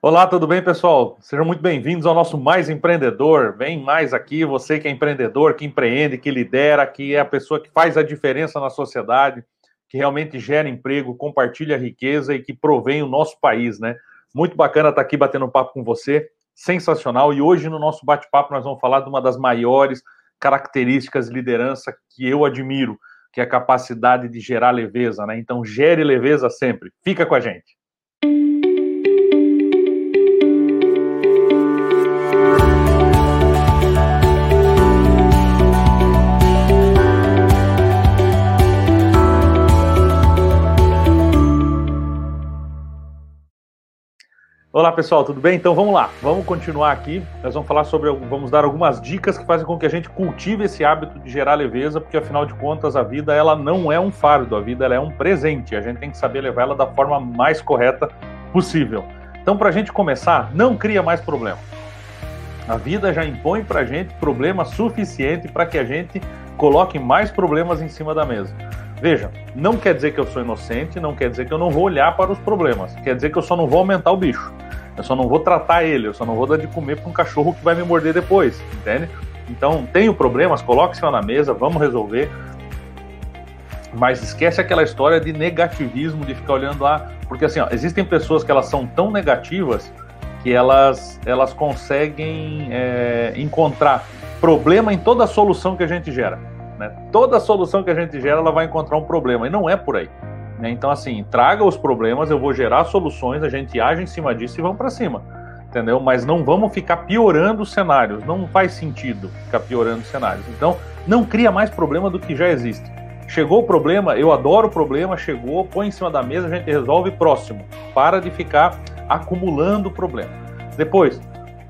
Olá, tudo bem, pessoal? Sejam muito bem-vindos ao nosso Mais Empreendedor. Vem mais aqui, você que é empreendedor, que empreende, que lidera, que é a pessoa que faz a diferença na sociedade, que realmente gera emprego, compartilha riqueza e que provém o nosso país, né? Muito bacana estar aqui batendo papo com você, sensacional. E hoje no nosso bate-papo nós vamos falar de uma das maiores características de liderança que eu admiro, que é a capacidade de gerar leveza, né? Então, gere leveza sempre. Fica com a gente. Olá pessoal, tudo bem? Então vamos lá, vamos continuar aqui. Nós vamos falar sobre, vamos dar algumas dicas que fazem com que a gente cultive esse hábito de gerar leveza, porque afinal de contas a vida ela não é um fardo, a vida ela é um presente. A gente tem que saber levar ela da forma mais correta possível. Então para a gente começar, não cria mais problema. A vida já impõe para a gente problema suficiente para que a gente coloque mais problemas em cima da mesa. Veja, não quer dizer que eu sou inocente, não quer dizer que eu não vou olhar para os problemas, quer dizer que eu só não vou aumentar o bicho. Eu só não vou tratar ele, eu só não vou dar de comer para um cachorro que vai me morder depois, entende? Então, tenho problemas, coloque-se na mesa, vamos resolver. Mas esquece aquela história de negativismo, de ficar olhando lá. Porque assim, ó, existem pessoas que elas são tão negativas que elas, elas conseguem é, encontrar problema em toda solução que a gente gera. Né? Toda solução que a gente gera, ela vai encontrar um problema, e não é por aí. Né? Então, assim, traga os problemas, eu vou gerar soluções, a gente age em cima disso e vamos para cima. Entendeu? Mas não vamos ficar piorando os cenários, não faz sentido ficar piorando os cenários. Então, não cria mais problema do que já existe. Chegou o problema, eu adoro o problema, chegou, põe em cima da mesa, a gente resolve próximo. Para de ficar acumulando o problema. Depois,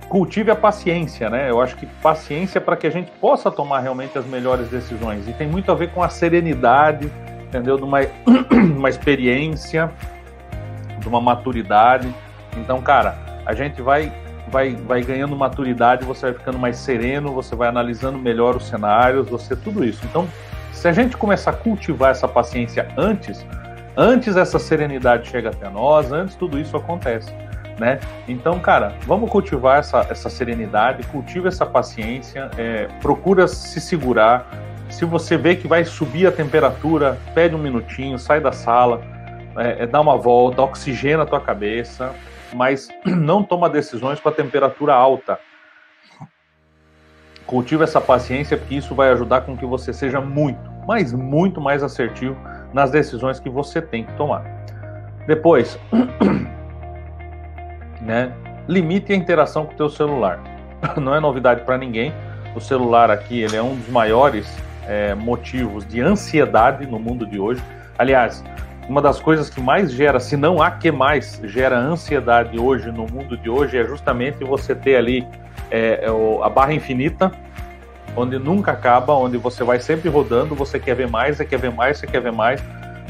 cultive a paciência, né? Eu acho que paciência para que a gente possa tomar realmente as melhores decisões. E tem muito a ver com a serenidade, entendeu? De uma, uma experiência, de uma maturidade. Então, cara, a gente vai, vai, vai ganhando maturidade, você vai ficando mais sereno, você vai analisando melhor os cenários, você tudo isso. Então, se a gente começar a cultivar essa paciência antes, antes essa serenidade chega até nós, antes tudo isso acontece né? Então, cara, vamos cultivar essa, essa serenidade, cultiva essa paciência, é, procura se segurar. Se você vê que vai subir a temperatura, pede um minutinho, sai da sala, é, é, dá uma volta, oxigena a tua cabeça, mas não toma decisões com a temperatura alta. Cultiva essa paciência, porque isso vai ajudar com que você seja muito, mas muito mais assertivo nas decisões que você tem que tomar. Depois, né? Limite a interação com o teu celular. Não é novidade para ninguém. O celular aqui ele é um dos maiores é, motivos de ansiedade no mundo de hoje. Aliás, uma das coisas que mais gera, se não há que mais gera ansiedade hoje no mundo de hoje é justamente você ter ali é, é a barra infinita, onde nunca acaba, onde você vai sempre rodando, você quer ver mais, você quer ver mais, você quer ver mais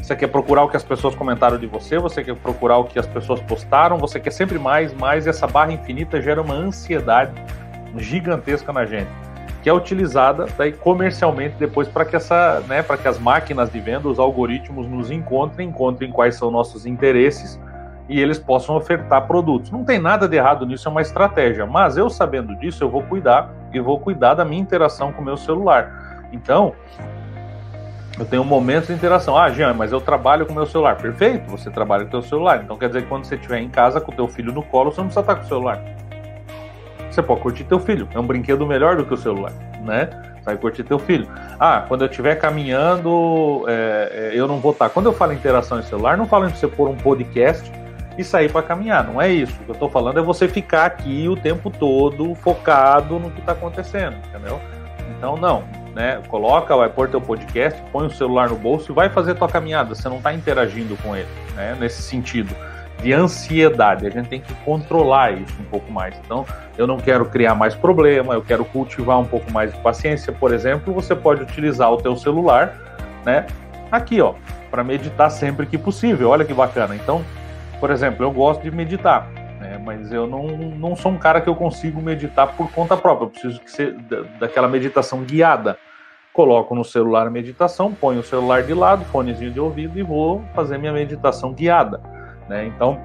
você quer procurar o que as pessoas comentaram de você, você quer procurar o que as pessoas postaram, você quer sempre mais, mais, e essa barra infinita gera uma ansiedade gigantesca na gente, que é utilizada daí comercialmente depois para que essa, né, para que as máquinas de venda, os algoritmos nos encontrem, encontrem quais são nossos interesses e eles possam ofertar produtos. Não tem nada de errado nisso, é uma estratégia, mas eu sabendo disso, eu vou cuidar e vou cuidar da minha interação com o meu celular. Então, eu tenho momentos de interação. Ah, Jean, mas eu trabalho com o meu celular. Perfeito, você trabalha com o seu celular. Então quer dizer que quando você estiver em casa com o teu filho no colo, você não precisa estar com o celular. Você pode curtir teu filho. É um brinquedo melhor do que o celular, né? Vai curtir teu filho. Ah, quando eu estiver caminhando, é, é, eu não vou estar. Quando eu falo interação em celular, não falo em você pôr um podcast e sair para caminhar. Não é isso. O que eu estou falando é você ficar aqui o tempo todo focado no que está acontecendo, entendeu? Então, não né? Coloca, vai pôr teu podcast, põe o celular no bolso e vai fazer tua caminhada. Você não está interagindo com ele, né? Nesse sentido de ansiedade. A gente tem que controlar isso um pouco mais. Então, eu não quero criar mais problema, eu quero cultivar um pouco mais de paciência. Por exemplo, você pode utilizar o teu celular, né? Aqui, ó, para meditar sempre que possível. Olha que bacana. Então, por exemplo, eu gosto de meditar né? Mas eu não, não sou um cara que eu consigo meditar por conta própria. Eu preciso que ser daquela meditação guiada. Coloco no celular a meditação, ponho o celular de lado, fonezinho de ouvido e vou fazer minha meditação guiada, né? Então,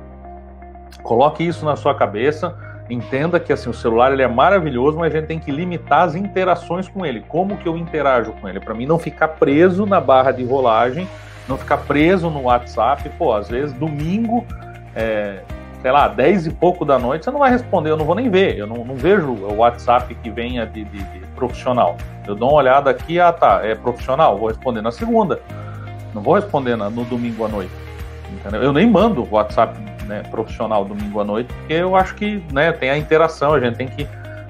Coloque isso na sua cabeça. Entenda que assim o celular ele é maravilhoso, mas a gente tem que limitar as interações com ele. Como que eu interajo com ele? Para mim não ficar preso na barra de rolagem, não ficar preso no WhatsApp. Pô, às vezes domingo, é, sei lá, 10 e pouco da noite, você não vai responder, eu não vou nem ver. Eu não, não vejo o WhatsApp que venha de, de, de, profissional. Eu dou uma olhada aqui, ah tá, é profissional, vou responder na segunda. Não vou responder na, no domingo à noite. Entendeu? Eu nem mando WhatsApp né, profissional domingo à noite, porque eu acho que né, tem a interação, a gente tem que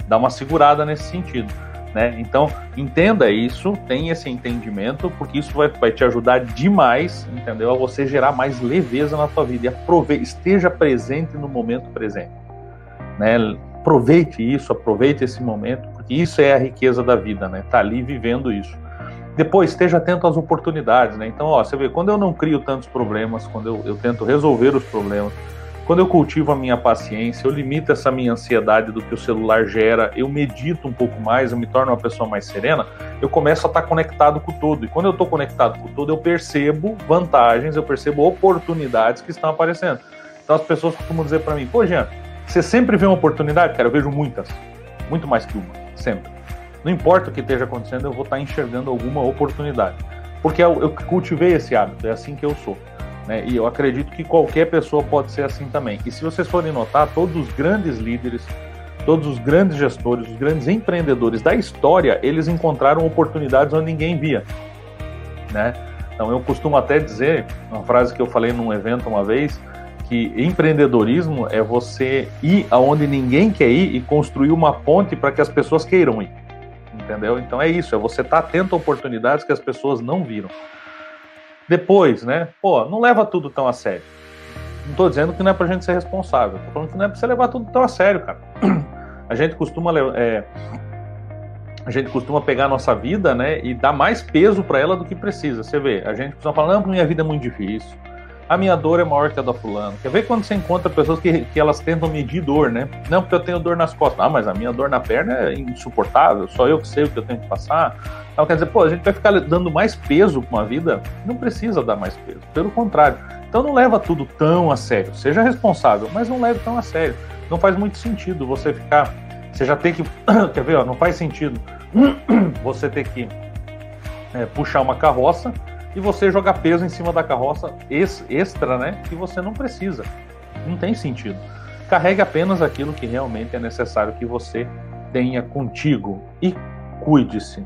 dar uma segurada nesse sentido. Né? Então, entenda isso, tenha esse entendimento, porque isso vai, vai te ajudar demais, entendeu? A você gerar mais leveza na sua vida e aproveite, esteja presente no momento presente. Né? Aproveite isso, aproveite esse momento, porque isso é a riqueza da vida, né? Tá ali vivendo isso. Depois, esteja atento às oportunidades, né? Então, ó, você vê, quando eu não crio tantos problemas, quando eu, eu tento resolver os problemas, quando eu cultivo a minha paciência, eu limito essa minha ansiedade do que o celular gera, eu medito um pouco mais, eu me torno uma pessoa mais serena, eu começo a estar conectado com o todo. E quando eu estou conectado com o todo, eu percebo vantagens, eu percebo oportunidades que estão aparecendo. Então as pessoas costumam dizer para mim, pô, Jean, você sempre vê uma oportunidade? Cara, eu vejo muitas, muito mais que uma, sempre. Não importa o que esteja acontecendo, eu vou estar enxergando alguma oportunidade. Porque eu, cultivei esse hábito, é assim que eu sou. Né? E eu acredito que qualquer pessoa pode ser assim também. E se vocês forem notar, todos os grandes líderes, todos os grandes gestores, os grandes empreendedores da história, eles encontraram oportunidades onde ninguém via. Né? Então eu costumo até dizer, uma frase que eu falei num evento uma vez, que empreendedorismo é você ir aonde ninguém quer ir e construir uma ponte para que as pessoas queiram ir entendeu? Então é isso, é você estar tá atento a oportunidades que as pessoas não viram. Depois, né? Pô, não leva tudo tão a sério. Não estou dizendo que não é pra gente ser responsável, tô falando que não é pra você levar tudo tão a sério, cara. A gente costuma é, a gente costuma pegar a nossa vida, né, e dar mais peso para ela do que precisa. Você vê, a gente costuma falar, não, minha vida é muito difícil a minha dor é maior que a da fulano. Quer ver quando você encontra pessoas que, que elas tentam medir dor, né? Não, porque eu tenho dor nas costas. Ah, mas a minha dor na perna é insuportável, só eu que sei o que eu tenho que passar. Então, quer dizer, pô, a gente vai ficar dando mais peso para uma vida? Não precisa dar mais peso, pelo contrário. Então não leva tudo tão a sério. Seja responsável, mas não leve tão a sério. Não faz muito sentido você ficar. Você já tem que. Quer ver? Ó, não faz sentido você ter que é, puxar uma carroça e você jogar peso em cima da carroça extra, né? Que você não precisa. Não tem sentido. Carregue apenas aquilo que realmente é necessário que você tenha contigo e cuide-se.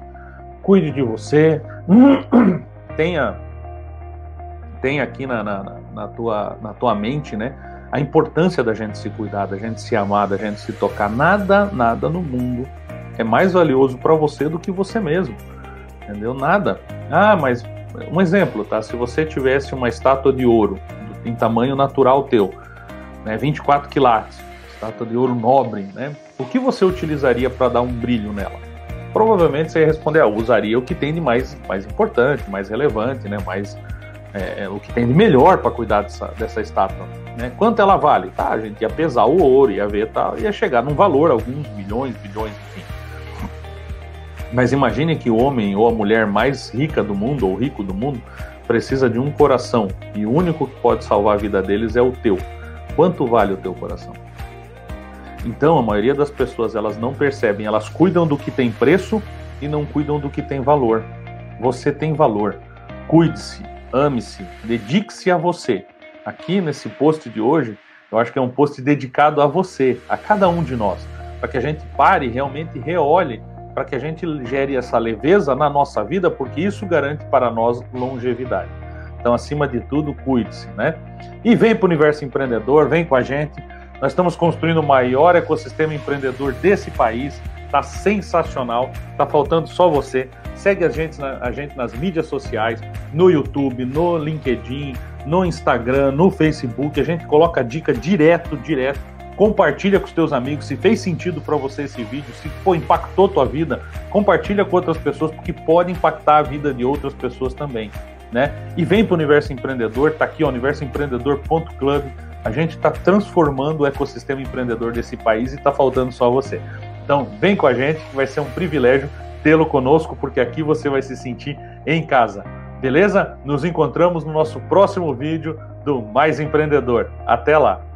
Cuide de você. tenha tenha aqui na, na, na, tua, na tua mente, né? A importância da gente se cuidar, da gente se amar, da gente se tocar. Nada, nada no mundo é mais valioso para você do que você mesmo. Entendeu? Nada. Ah, mas um exemplo, tá? Se você tivesse uma estátua de ouro em tamanho natural teu, né, 24 quilates, estátua de ouro nobre, né? O que você utilizaria para dar um brilho nela? Provavelmente você ia responder, ah, usaria o que tem de mais, mais importante, mais relevante, né? Mais é, é o que tem de melhor para cuidar dessa, dessa estátua. Né? Quanto ela vale? Tá, a gente ia pesar o ouro, ia ver, tá, ia chegar num valor, alguns milhões, bilhões, enfim. Mas imagine que o homem ou a mulher mais rica do mundo ou rico do mundo precisa de um coração e o único que pode salvar a vida deles é o teu. Quanto vale o teu coração? Então, a maioria das pessoas elas não percebem, elas cuidam do que tem preço e não cuidam do que tem valor. Você tem valor. Cuide-se, ame-se, dedique-se a você. Aqui nesse post de hoje, eu acho que é um post dedicado a você, a cada um de nós, para que a gente pare e realmente reolhe para que a gente gere essa leveza na nossa vida, porque isso garante para nós longevidade. Então, acima de tudo, cuide-se, né? E vem para o universo empreendedor, vem com a gente. Nós estamos construindo o maior ecossistema empreendedor desse país. Tá sensacional. Tá faltando só você. Segue a gente, a gente nas mídias sociais, no YouTube, no LinkedIn, no Instagram, no Facebook. A gente coloca dica direto, direto compartilha com os teus amigos, se fez sentido para você esse vídeo, se pô, impactou tua vida, compartilha com outras pessoas, porque pode impactar a vida de outras pessoas também, né? E vem para o Universo Empreendedor, tá aqui, ó, universoempreendedor.club, a gente está transformando o ecossistema empreendedor desse país e está faltando só você. Então, vem com a gente, que vai ser um privilégio tê-lo conosco, porque aqui você vai se sentir em casa. Beleza? Nos encontramos no nosso próximo vídeo do Mais Empreendedor. Até lá!